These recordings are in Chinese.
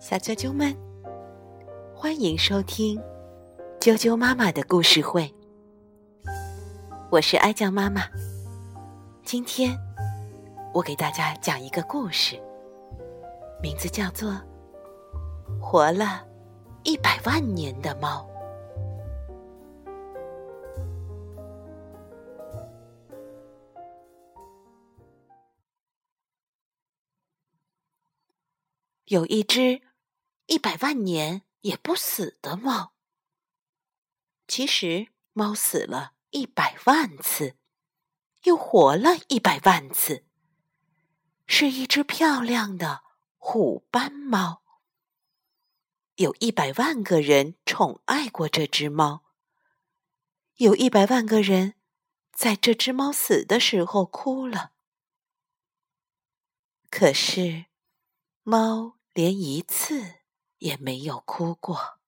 小啾啾们，欢迎收听啾啾妈妈的故事会。我是哀酱妈妈，今天我给大家讲一个故事，名字叫做《活了一百万年的猫》。有一只一百万年也不死的猫。其实，猫死了一百万次，又活了一百万次，是一只漂亮的虎斑猫。有一百万个人宠爱过这只猫，有一百万个人在这只猫死的时候哭了。可是，猫。连一次也没有哭过。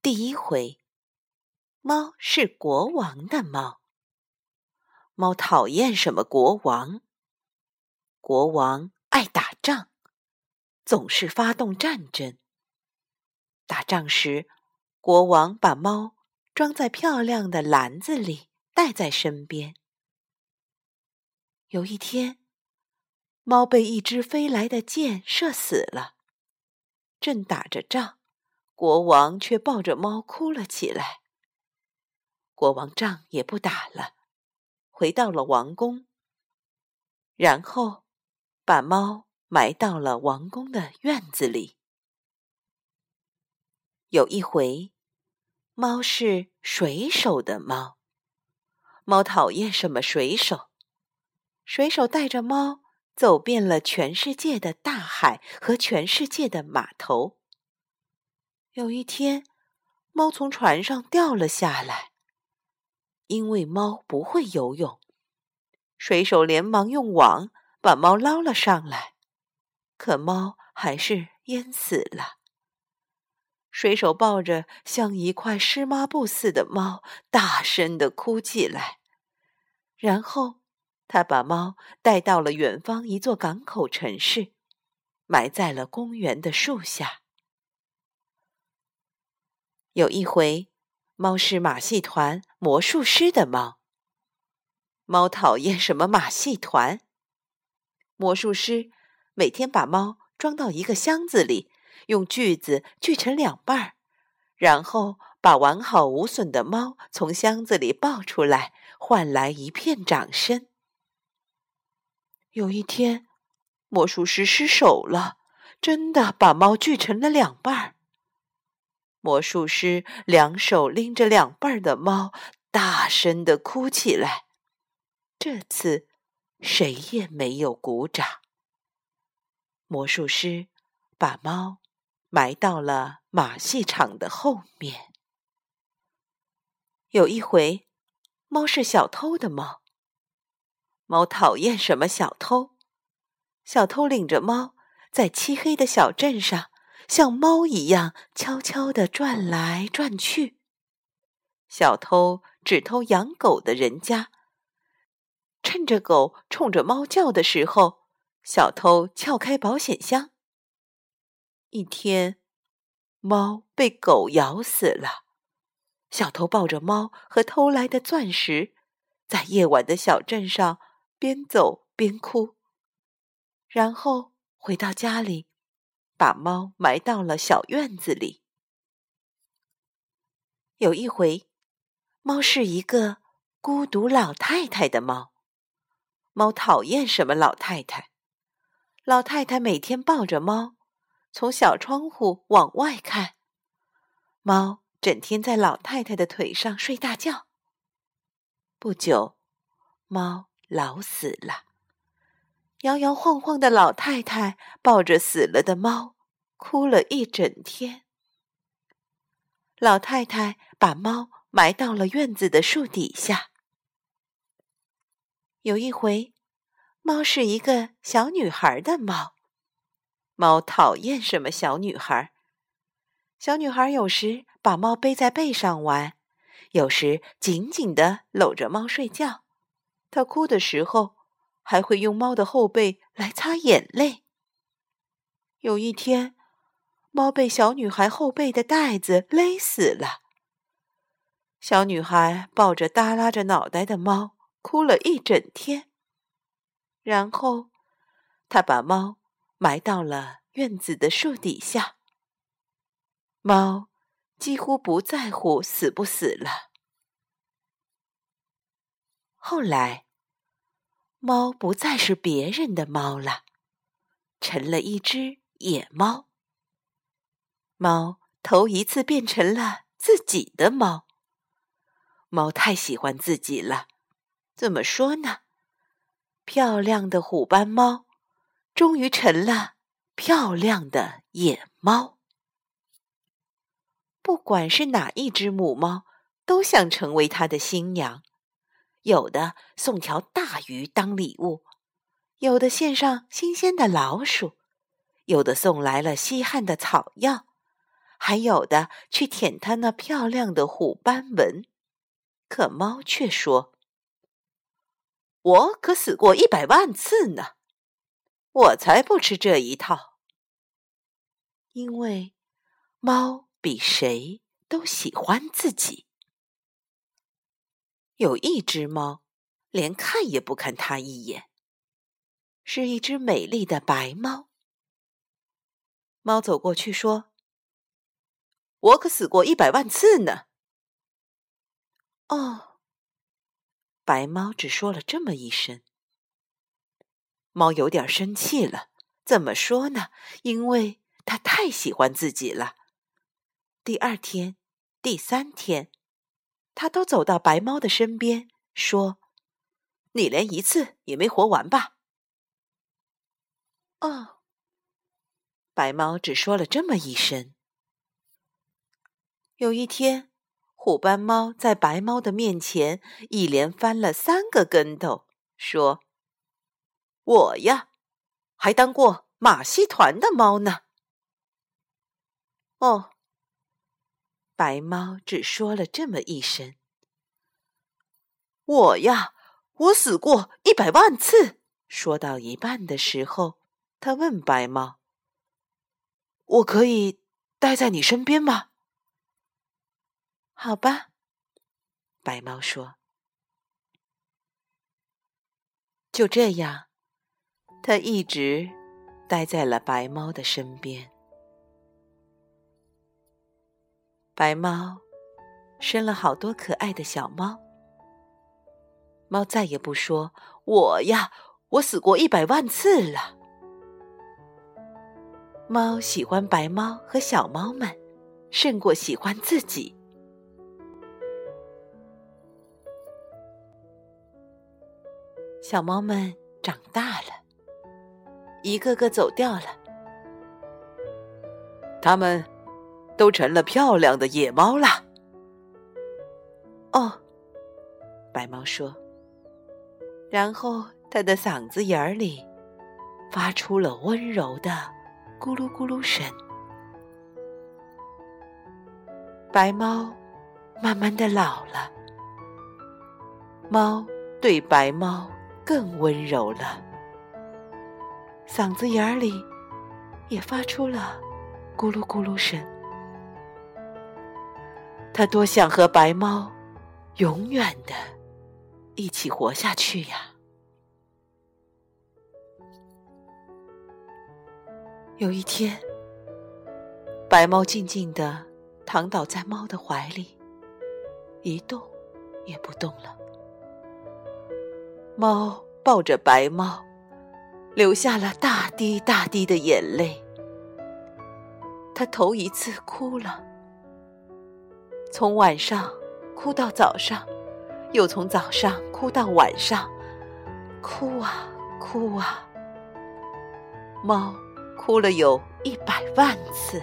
第一回，猫是国王的猫。猫讨厌什么国王？国王爱打仗，总是发动战争。打仗时，国王把猫装在漂亮的篮子里，带在身边。有一天。猫被一支飞来的箭射死了，正打着仗，国王却抱着猫哭了起来。国王仗也不打了，回到了王宫，然后把猫埋到了王宫的院子里。有一回，猫是水手的猫，猫讨厌什么水手？水手带着猫。走遍了全世界的大海和全世界的码头。有一天，猫从船上掉了下来。因为猫不会游泳，水手连忙用网把猫捞了上来，可猫还是淹死了。水手抱着像一块湿抹布似的猫，大声的哭起来，然后。他把猫带到了远方一座港口城市，埋在了公园的树下。有一回，猫是马戏团魔术师的猫。猫讨厌什么马戏团？魔术师每天把猫装到一个箱子里，用锯子锯成两半儿，然后把完好无损的猫从箱子里抱出来，换来一片掌声。有一天，魔术师失手了，真的把猫锯成了两半儿。魔术师两手拎着两半的猫，大声的哭起来。这次，谁也没有鼓掌。魔术师把猫埋到了马戏场的后面。有一回，猫是小偷的猫。猫讨厌什么小偷？小偷领着猫在漆黑的小镇上，像猫一样悄悄地转来转去。小偷只偷养狗的人家，趁着狗冲着猫叫的时候，小偷撬开保险箱。一天，猫被狗咬死了，小偷抱着猫和偷来的钻石，在夜晚的小镇上。边走边哭，然后回到家里，把猫埋到了小院子里。有一回，猫是一个孤独老太太的猫。猫讨厌什么老太太？老太太每天抱着猫，从小窗户往外看。猫整天在老太太的腿上睡大觉。不久，猫。老死了，摇摇晃晃的老太太抱着死了的猫，哭了一整天。老太太把猫埋到了院子的树底下。有一回，猫是一个小女孩的猫，猫讨厌什么小女孩？小女孩有时把猫背在背上玩，有时紧紧的搂着猫睡觉。他哭的时候，还会用猫的后背来擦眼泪。有一天，猫被小女孩后背的带子勒死了。小女孩抱着耷拉着脑袋的猫，哭了一整天。然后，她把猫埋到了院子的树底下。猫几乎不在乎死不死了。后来，猫不再是别人的猫了，成了一只野猫。猫头一次变成了自己的猫。猫太喜欢自己了，怎么说呢？漂亮的虎斑猫，终于成了漂亮的野猫。不管是哪一只母猫，都想成为它的新娘。有的送条大鱼当礼物，有的献上新鲜的老鼠，有的送来了稀罕的草药，还有的去舔它那漂亮的虎斑纹。可猫却说：“我可死过一百万次呢，我才不吃这一套。因为猫比谁都喜欢自己。有一只猫，连看也不看它一眼，是一只美丽的白猫。猫走过去说：‘我可死过一百万次呢。’”哦，白猫只说了这么一声。猫有点生气了，怎么说呢？因为它太喜欢自己了。第二天、第三天，它都走到白猫的身边，说：“你连一次也没活完吧？”哦，白猫只说了这么一声。有一天。虎斑猫在白猫的面前一连翻了三个跟头，说：“我呀，还当过马戏团的猫呢。”哦，白猫只说了这么一声：“我呀，我死过一百万次。”说到一半的时候，他问白猫：“我可以待在你身边吗？”好吧，白猫说。就这样，它一直待在了白猫的身边。白猫生了好多可爱的小猫。猫再也不说“我呀，我死过一百万次了”。猫喜欢白猫和小猫们，胜过喜欢自己。小猫们长大了，一个个走掉了，它们都成了漂亮的野猫了。哦，白猫说，然后它的嗓子眼儿里发出了温柔的咕噜咕噜声。白猫慢慢的老了，猫对白猫。更温柔了，嗓子眼里也发出了咕噜咕噜声。他多想和白猫永远的一起活下去呀！有一天，白猫静静的躺倒在猫的怀里，一动也不动了。猫抱着白猫，流下了大滴大滴的眼泪。它头一次哭了，从晚上哭到早上，又从早上哭到晚上，哭啊哭啊。猫哭了有一百万次，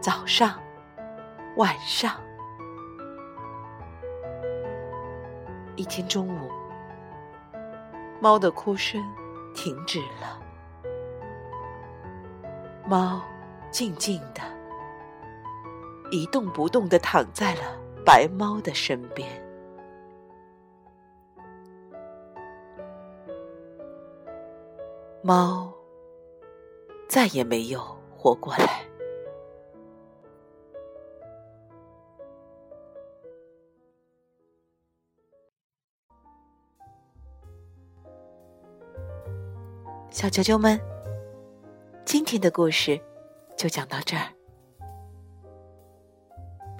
早上，晚上。一天中午。猫的哭声停止了，猫静静的一动不动的躺在了白猫的身边。猫再也没有活过来。小啾啾们，今天的故事就讲到这儿，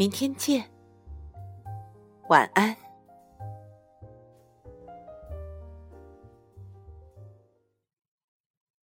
明天见，晚安。